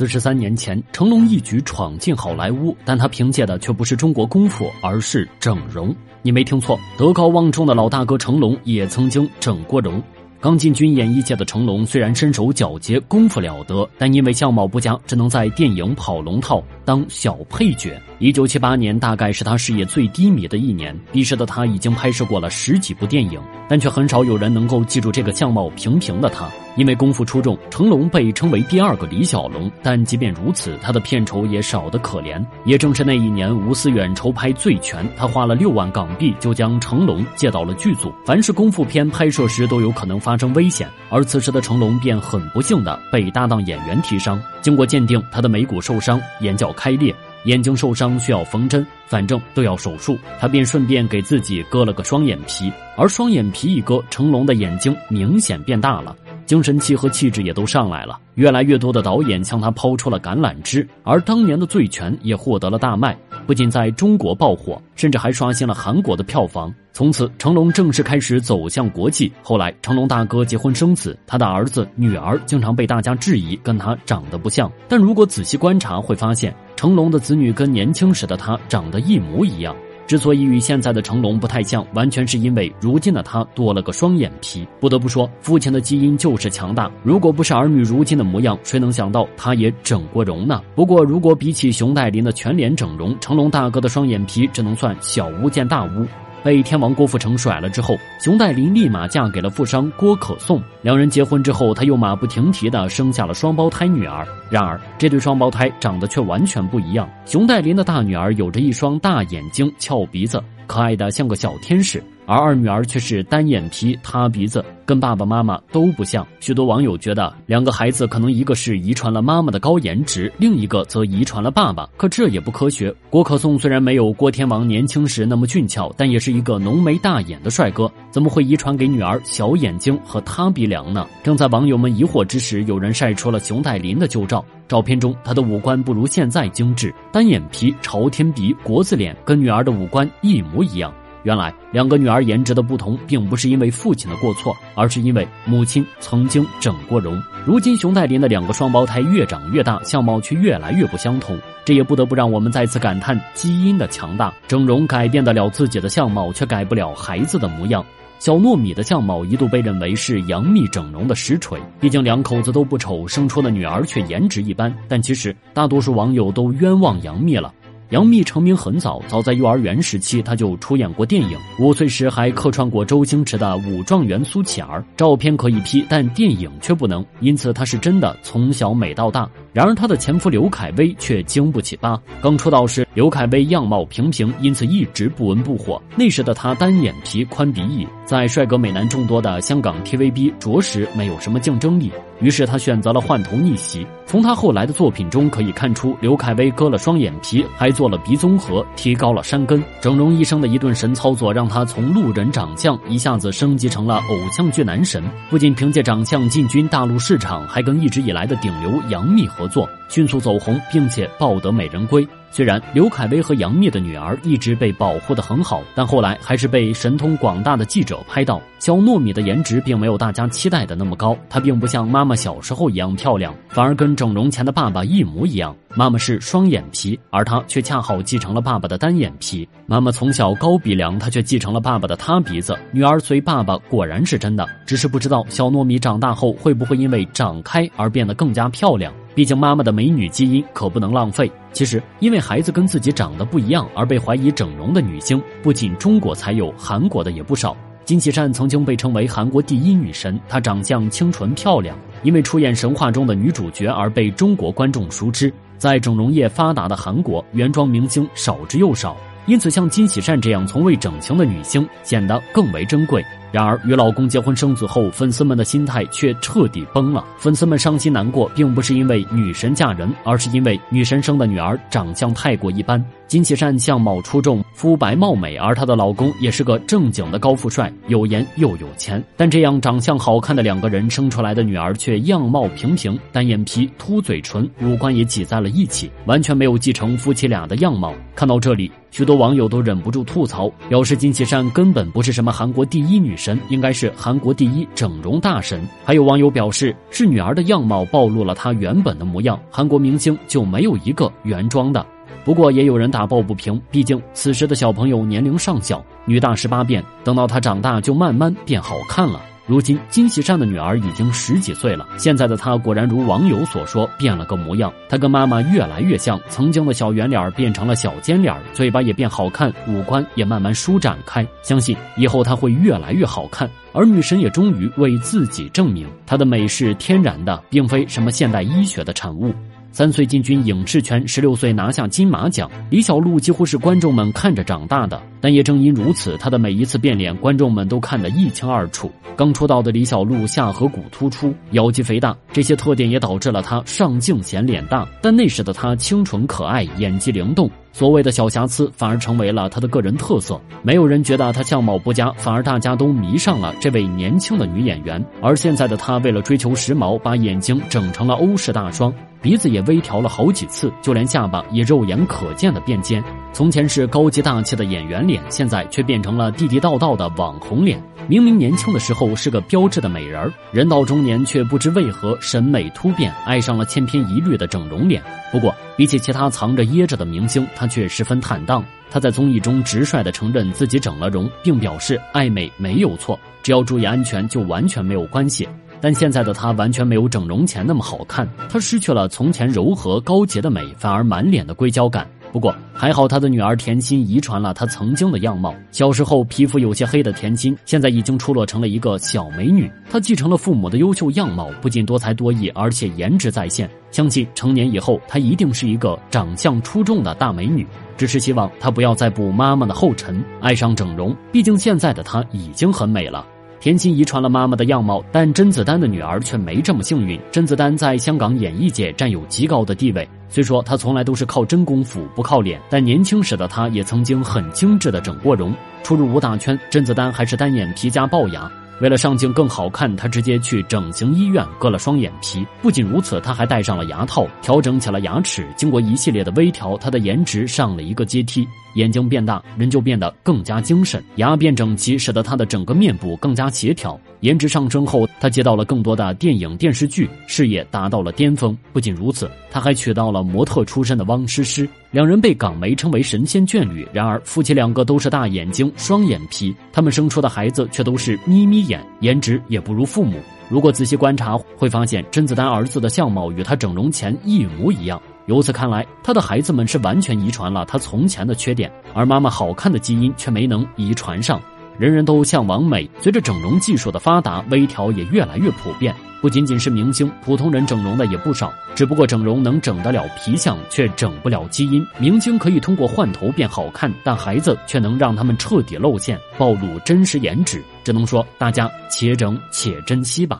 四十三年前，成龙一举闯进好莱坞，但他凭借的却不是中国功夫，而是整容。你没听错，德高望重的老大哥成龙也曾经整过容。刚进军演艺界的成龙，虽然身手矫捷、功夫了得，但因为相貌不佳，只能在电影跑龙套当小配角。一九七八年，大概是他事业最低迷的一年。彼时的他已经拍摄过了十几部电影，但却很少有人能够记住这个相貌平平的他。因为功夫出众，成龙被称为第二个李小龙。但即便如此，他的片酬也少得可怜。也正是那一年，吴思远筹拍《醉拳》，他花了六万港币就将成龙借到了剧组。凡是功夫片拍摄时都有可能发生危险，而此时的成龙便很不幸的被搭档演员踢伤。经过鉴定，他的眉骨受伤，眼角开裂，眼睛受伤需要缝针，反正都要手术。他便顺便给自己割了个双眼皮，而双眼皮一割，成龙的眼睛明显变大了。精神气和气质也都上来了，越来越多的导演向他抛出了橄榄枝，而当年的《醉拳》也获得了大卖，不仅在中国爆火，甚至还刷新了韩国的票房。从此，成龙正式开始走向国际。后来，成龙大哥结婚生子，他的儿子、女儿经常被大家质疑跟他长得不像，但如果仔细观察，会发现成龙的子女跟年轻时的他长得一模一样。之所以与现在的成龙不太像，完全是因为如今的他多了个双眼皮。不得不说，父亲的基因就是强大。如果不是儿女如今的模样，谁能想到他也整过容呢？不过，如果比起熊黛林的全脸整容，成龙大哥的双眼皮只能算小巫见大巫。被天王郭富城甩了之后，熊黛林立马嫁给了富商郭可颂。两人结婚之后，她又马不停蹄地生下了双胞胎女儿。然而，这对双胞胎长得却完全不一样。熊黛林的大女儿有着一双大眼睛、翘鼻子，可爱的像个小天使。而二女儿却是单眼皮、塌鼻子，跟爸爸妈妈都不像。许多网友觉得，两个孩子可能一个是遗传了妈妈的高颜值，另一个则遗传了爸爸。可这也不科学。郭可颂虽然没有郭天王年轻时那么俊俏，但也是一个浓眉大眼的帅哥，怎么会遗传给女儿小眼睛和塌鼻梁呢？正在网友们疑惑之时，有人晒出了熊黛林的旧照。照片中，她的五官不如现在精致，单眼皮、朝天鼻、国字脸，跟女儿的五官一模一样。原来两个女儿颜值的不同，并不是因为父亲的过错，而是因为母亲曾经整过容。如今熊黛林的两个双胞胎越长越大，相貌却越来越不相同，这也不得不让我们再次感叹基因的强大。整容改变得了自己的相貌，却改不了孩子的模样。小糯米的相貌一度被认为是杨幂整容的实锤，毕竟两口子都不丑，生出的女儿却颜值一般。但其实大多数网友都冤枉杨幂了。杨幂成名很早，早在幼儿园时期，她就出演过电影。五岁时还客串过周星驰的《武状元苏乞儿》，照片可以 P，但电影却不能，因此她是真的从小美到大。然而她的前夫刘恺威却经不起扒。刚出道时，刘恺威样貌平平，因此一直不温不火。那时的他单眼皮、宽鼻翼，在帅哥美男众多的香港 TVB，着实没有什么竞争力。于是他选择了换头逆袭。从他后来的作品中可以看出，刘恺威割了双眼皮，还做了鼻综合，提高了山根。整容医生的一顿神操作，让他从路人长相一下子升级成了偶像剧男神。不仅凭借长相进军大陆市场，还跟一直以来的顶流杨幂合作，迅速走红，并且抱得美人归。虽然刘恺威和杨幂的女儿一直被保护得很好，但后来还是被神通广大的记者拍到，小糯米的颜值并没有大家期待的那么高。她并不像妈妈小时候一样漂亮，反而跟整容前的爸爸一模一样。妈妈是双眼皮，而她却恰好继承了爸爸的单眼皮。妈妈从小高鼻梁，她却继承了爸爸的塌鼻子。女儿随爸爸果然是真的，只是不知道小糯米长大后会不会因为长开而变得更加漂亮。毕竟妈妈的美女基因可不能浪费。其实，因为孩子跟自己长得不一样而被怀疑整容的女星，不仅中国才有，韩国的也不少。金喜善曾经被称为韩国第一女神，她长相清纯漂亮，因为出演神话中的女主角而被中国观众熟知。在整容业发达的韩国，原装明星少之又少，因此像金喜善这样从未整形的女星显得更为珍贵。然而，与老公结婚生子后，粉丝们的心态却彻底崩了。粉丝们伤心难过，并不是因为女神嫁人，而是因为女神生的女儿长相太过一般。金喜善相貌出众，肤白貌美，而她的老公也是个正经的高富帅，有颜又有钱。但这样长相好看的两个人生出来的女儿却样貌平平，单眼皮、凸嘴唇，五官也挤在了一起，完全没有继承夫妻俩的样貌。看到这里，许多网友都忍不住吐槽：表示金喜善根本不是什么韩国第一女。神应该是韩国第一整容大神。还有网友表示，是女儿的样貌暴露了她原本的模样，韩国明星就没有一个原装的。不过也有人打抱不平，毕竟此时的小朋友年龄尚小，女大十八变，等到她长大就慢慢变好看了。如今金喜善的女儿已经十几岁了，现在的她果然如网友所说，变了个模样。她跟妈妈越来越像，曾经的小圆脸变成了小尖脸，嘴巴也变好看，五官也慢慢舒展开。相信以后她会越来越好看。而女神也终于为自己证明，她的美是天然的，并非什么现代医学的产物。三岁进军影视圈，十六岁拿下金马奖，李小璐几乎是观众们看着长大的。但也正因如此，她的每一次变脸，观众们都看得一清二楚。刚出道的李小璐下颌骨突出，腰肌肥大，这些特点也导致了她上镜显脸大。但那时的她清纯可爱，演技灵动，所谓的小瑕疵反而成为了她的个人特色。没有人觉得她相貌不佳，反而大家都迷上了这位年轻的女演员。而现在的她，为了追求时髦，把眼睛整成了欧式大双。鼻子也微调了好几次，就连下巴也肉眼可见的变尖。从前是高级大气的演员脸，现在却变成了地地道道的网红脸。明明年轻的时候是个标致的美人儿，人到中年却不知为何审美突变，爱上了千篇一律的整容脸。不过，比起其他藏着掖着的明星，他却十分坦荡。他在综艺中直率地承认自己整了容，并表示爱美没有错，只要注意安全就完全没有关系。但现在的她完全没有整容前那么好看，她失去了从前柔和高洁的美，反而满脸的硅胶感。不过还好，她的女儿甜心遗传了她曾经的样貌。小时候皮肤有些黑的甜心，现在已经出落成了一个小美女。她继承了父母的优秀样貌，不仅多才多艺，而且颜值在线。相信成年以后，她一定是一个长相出众的大美女。只是希望她不要再步妈妈的后尘，爱上整容。毕竟现在的她已经很美了。田心遗传了妈妈的样貌，但甄子丹的女儿却没这么幸运。甄子丹在香港演艺界占有极高的地位，虽说他从来都是靠真功夫不靠脸，但年轻时的他也曾经很精致的整过容。初入武打圈，甄子丹还是单眼皮加龅牙。为了上镜更好看，他直接去整形医院割了双眼皮。不仅如此，他还戴上了牙套，调整起了牙齿。经过一系列的微调，他的颜值上了一个阶梯。眼睛变大，人就变得更加精神；牙变整齐，使得他的整个面部更加协调。颜值上升后，他接到了更多的电影电视剧，事业达到了巅峰。不仅如此，他还娶到了模特出身的汪诗诗，两人被港媒称为神仙眷侣。然而，夫妻两个都是大眼睛、双眼皮，他们生出的孩子却都是眯眯眼，颜值也不如父母。如果仔细观察，会发现甄子丹儿子的相貌与他整容前一模一样。由此看来，他的孩子们是完全遗传了他从前的缺点，而妈妈好看的基因却没能遗传上。人人都向往美，随着整容技术的发达，微调也越来越普遍。不仅仅是明星，普通人整容的也不少。只不过整容能整得了皮相，却整不了基因。明星可以通过换头变好看，但孩子却能让他们彻底露馅，暴露真实颜值。只能说大家且整且珍惜吧。